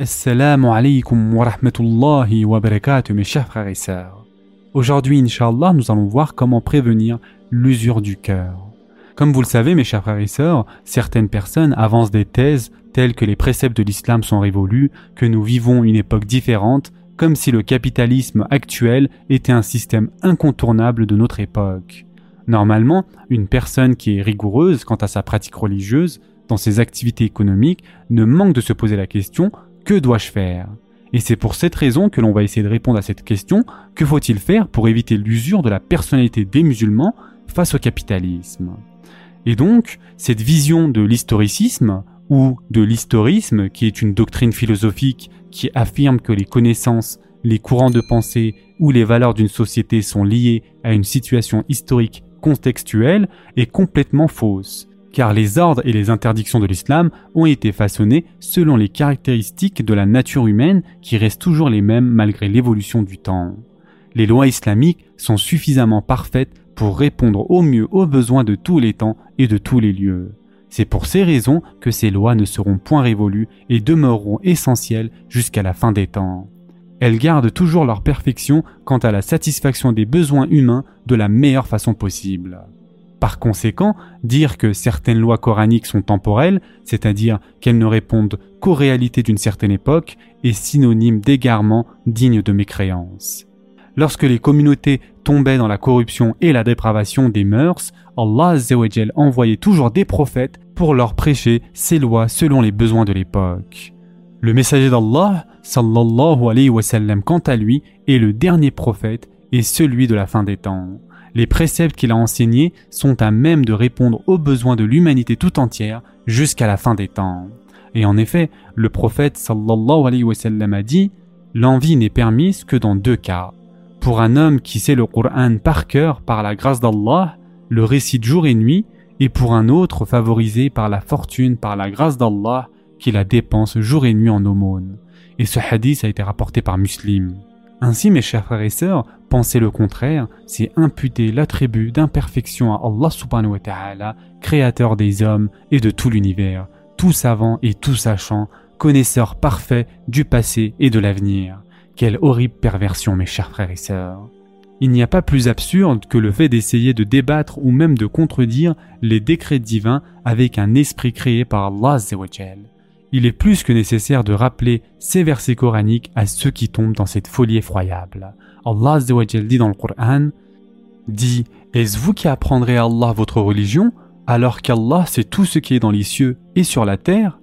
Assalamu alaikum wa rahmatullahi wa barakatuh mes chers frères et sœurs. Aujourd'hui, Inch'Allah, nous allons voir comment prévenir l'usure du cœur. Comme vous le savez, mes chers frères et sœurs, certaines personnes avancent des thèses telles que les préceptes de l'islam sont révolus, que nous vivons une époque différente, comme si le capitalisme actuel était un système incontournable de notre époque. Normalement, une personne qui est rigoureuse quant à sa pratique religieuse, dans ses activités économiques, ne manque de se poser la question que dois-je faire? Et c'est pour cette raison que l'on va essayer de répondre à cette question que faut-il faire pour éviter l'usure de la personnalité des musulmans face au capitalisme? Et donc, cette vision de l'historicisme, ou de l'historisme, qui est une doctrine philosophique qui affirme que les connaissances, les courants de pensée ou les valeurs d'une société sont liées à une situation historique contextuelle, est complètement fausse, car les ordres et les interdictions de l'islam ont été façonnés selon les caractéristiques de la nature humaine qui restent toujours les mêmes malgré l'évolution du temps. Les lois islamiques sont suffisamment parfaites pour répondre au mieux aux besoins de tous les temps et de tous les lieux. C'est pour ces raisons que ces lois ne seront point révolues et demeureront essentielles jusqu'à la fin des temps. Elles gardent toujours leur perfection quant à la satisfaction des besoins humains de la meilleure façon possible. Par conséquent, dire que certaines lois coraniques sont temporelles, c'est-à-dire qu'elles ne répondent qu'aux réalités d'une certaine époque, est synonyme d'égarement digne de mécréance. Lorsque les communautés tombaient dans la corruption et la dépravation des mœurs, Allah envoyait toujours des prophètes pour leur prêcher ses lois selon les besoins de l'époque. Le messager d'Allah, sallallahu alayhi wa sallam, quant à lui, est le dernier prophète et celui de la fin des temps. Les préceptes qu'il a enseignés sont à même de répondre aux besoins de l'humanité tout entière jusqu'à la fin des temps. Et en effet, le prophète sallallahu alayhi wa sallam a dit L'envie n'est permise que dans deux cas. Pour un homme qui sait le Coran par cœur par la grâce d'Allah, le récite jour et nuit, et pour un autre favorisé par la fortune, par la grâce d'Allah, qui la dépense jour et nuit en aumône. Et ce hadith a été rapporté par Muslim. Ainsi, mes chers frères et sœurs, penser le contraire, c'est imputer l'attribut d'imperfection à Allah subhanahu wa ta'ala, créateur des hommes et de tout l'univers, tout savant et tout sachant, connaisseur parfait du passé et de l'avenir. Quelle horrible perversion, mes chers frères et sœurs. Il n'y a pas plus absurde que le fait d'essayer de débattre ou même de contredire les décrets divins avec un esprit créé par Allah Il est plus que nécessaire de rappeler ces versets coraniques à ceux qui tombent dans cette folie effroyable. Allah dit dans le Coran dit Est-ce vous qui apprendrez à Allah votre religion alors qu'Allah sait tout ce qui est dans les cieux et sur la terre?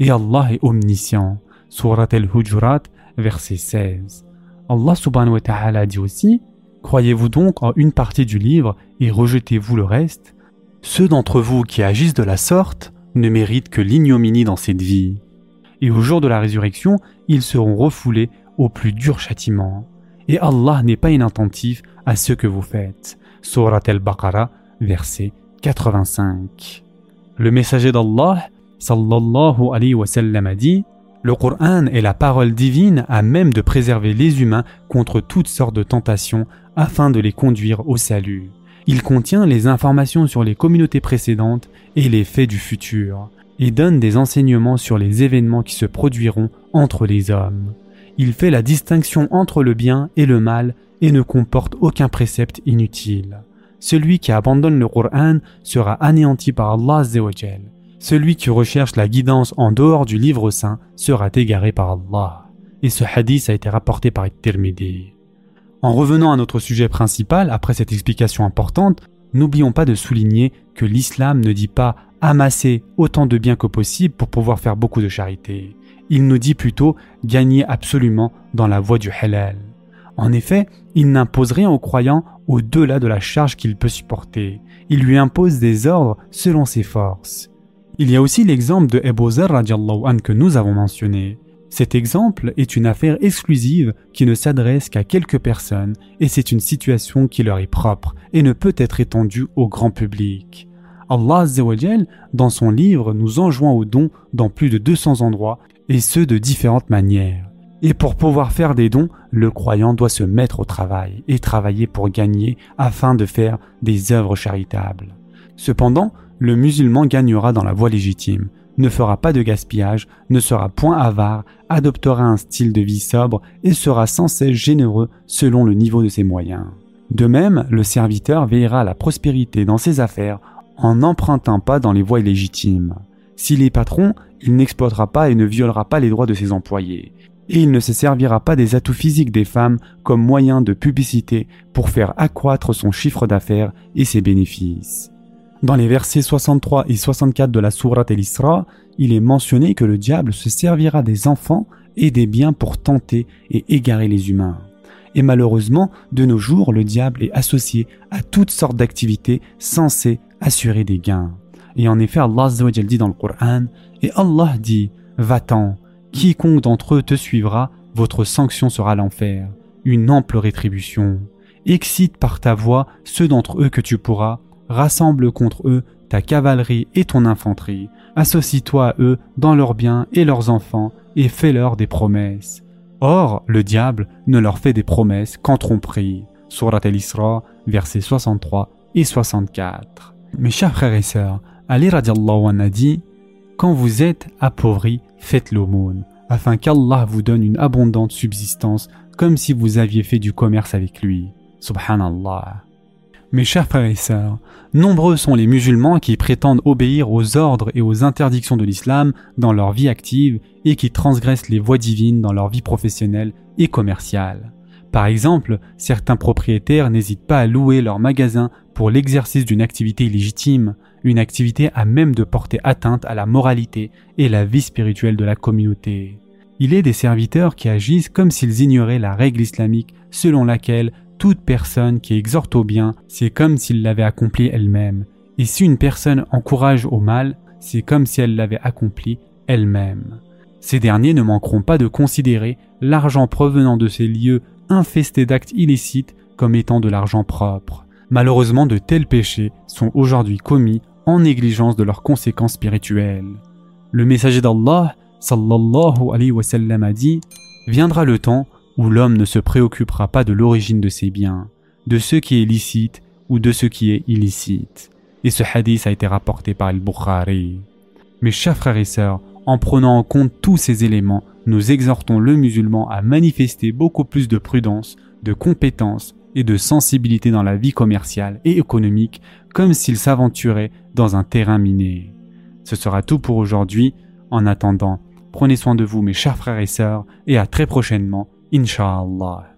Et Allah est omniscient. Surat al-Hujurat, verset 16. Allah subhanahu wa ta'ala dit aussi Croyez-vous donc en une partie du livre et rejetez-vous le reste? Ceux d'entre vous qui agissent de la sorte ne méritent que l'ignominie dans cette vie. Et au jour de la résurrection, ils seront refoulés au plus dur châtiment. Et Allah n'est pas inattentif à ce que vous faites. Surat al-Baqarah, verset 85. Le messager d'Allah, sallallahu alayhi wa sallam, a dit le Coran est la parole divine à même de préserver les humains contre toutes sortes de tentations afin de les conduire au salut. Il contient les informations sur les communautés précédentes et les faits du futur, et donne des enseignements sur les événements qui se produiront entre les hommes. Il fait la distinction entre le bien et le mal et ne comporte aucun précepte inutile. Celui qui abandonne le Coran sera anéanti par Allah celui qui recherche la guidance en dehors du livre saint sera égaré par Allah. Et ce hadith a été rapporté par Tirmidhi. En revenant à notre sujet principal, après cette explication importante, n'oublions pas de souligner que l'islam ne dit pas amasser autant de biens que possible pour pouvoir faire beaucoup de charité. Il nous dit plutôt gagner absolument dans la voie du halal. En effet, il n'impose rien au croyant au-delà de la charge qu'il peut supporter. Il lui impose des ordres selon ses forces. Il y a aussi l'exemple de Ebu Zer que nous avons mentionné. Cet exemple est une affaire exclusive qui ne s'adresse qu'à quelques personnes et c'est une situation qui leur est propre et ne peut être étendue au grand public. Allah dans son livre nous enjoint au don dans plus de 200 endroits et ce de différentes manières. Et pour pouvoir faire des dons, le croyant doit se mettre au travail et travailler pour gagner afin de faire des œuvres charitables. Cependant, le musulman gagnera dans la voie légitime, ne fera pas de gaspillage, ne sera point avare, adoptera un style de vie sobre et sera sans cesse généreux selon le niveau de ses moyens. De même, le serviteur veillera à la prospérité dans ses affaires en n'empruntant pas dans les voies illégitimes. S'il est patron, il n'exploitera pas et ne violera pas les droits de ses employés. Et il ne se servira pas des atouts physiques des femmes comme moyen de publicité pour faire accroître son chiffre d'affaires et ses bénéfices. Dans les versets 63 et 64 de la Sourate El-Isra, il est mentionné que le diable se servira des enfants et des biens pour tenter et égarer les humains. Et malheureusement, de nos jours, le diable est associé à toutes sortes d'activités censées assurer des gains. Et en effet, Allah dit dans le Coran, et Allah dit, va-t'en, quiconque d'entre eux te suivra, votre sanction sera l'enfer, une ample rétribution. Excite par ta voix ceux d'entre eux que tu pourras, rassemble contre eux ta cavalerie et ton infanterie, associe-toi à eux dans leurs biens et leurs enfants, et fais-leur des promesses. Or, le diable ne leur fait des promesses qu'en tromperie. Surat al-Isra, versets 63 et 64. Mes chers frères et sœurs, Ali radiallahu anhu a dit Quand vous êtes appauvris, faites l'aumône, afin qu'Allah vous donne une abondante subsistance, comme si vous aviez fait du commerce avec lui. Subhanallah. Mes chers frères et sœurs, nombreux sont les musulmans qui prétendent obéir aux ordres et aux interdictions de l'islam dans leur vie active et qui transgressent les voies divines dans leur vie professionnelle et commerciale. Par exemple, certains propriétaires n'hésitent pas à louer leur magasin pour l'exercice d'une activité illégitime, une activité à même de porter atteinte à la moralité et la vie spirituelle de la communauté. Il est des serviteurs qui agissent comme s'ils ignoraient la règle islamique selon laquelle toute personne qui exhorte au bien, c'est comme s'il l'avait accompli elle-même. Et si une personne encourage au mal, c'est comme si elle l'avait accompli elle-même. Ces derniers ne manqueront pas de considérer l'argent provenant de ces lieux infestés d'actes illicites comme étant de l'argent propre. Malheureusement, de tels péchés sont aujourd'hui commis en négligence de leurs conséquences spirituelles. Le messager d'Allah, sallallahu alayhi wa sallam, a dit Viendra le temps où l'homme ne se préoccupera pas de l'origine de ses biens, de ce qui est licite ou de ce qui est illicite. Et ce hadith a été rapporté par Al-Bukhari. Mes chers frères et sœurs, en prenant en compte tous ces éléments, nous exhortons le musulman à manifester beaucoup plus de prudence, de compétence et de sensibilité dans la vie commerciale et économique comme s'il s'aventurait dans un terrain miné. Ce sera tout pour aujourd'hui. En attendant, prenez soin de vous mes chers frères et sœurs et à très prochainement إن شاء الله.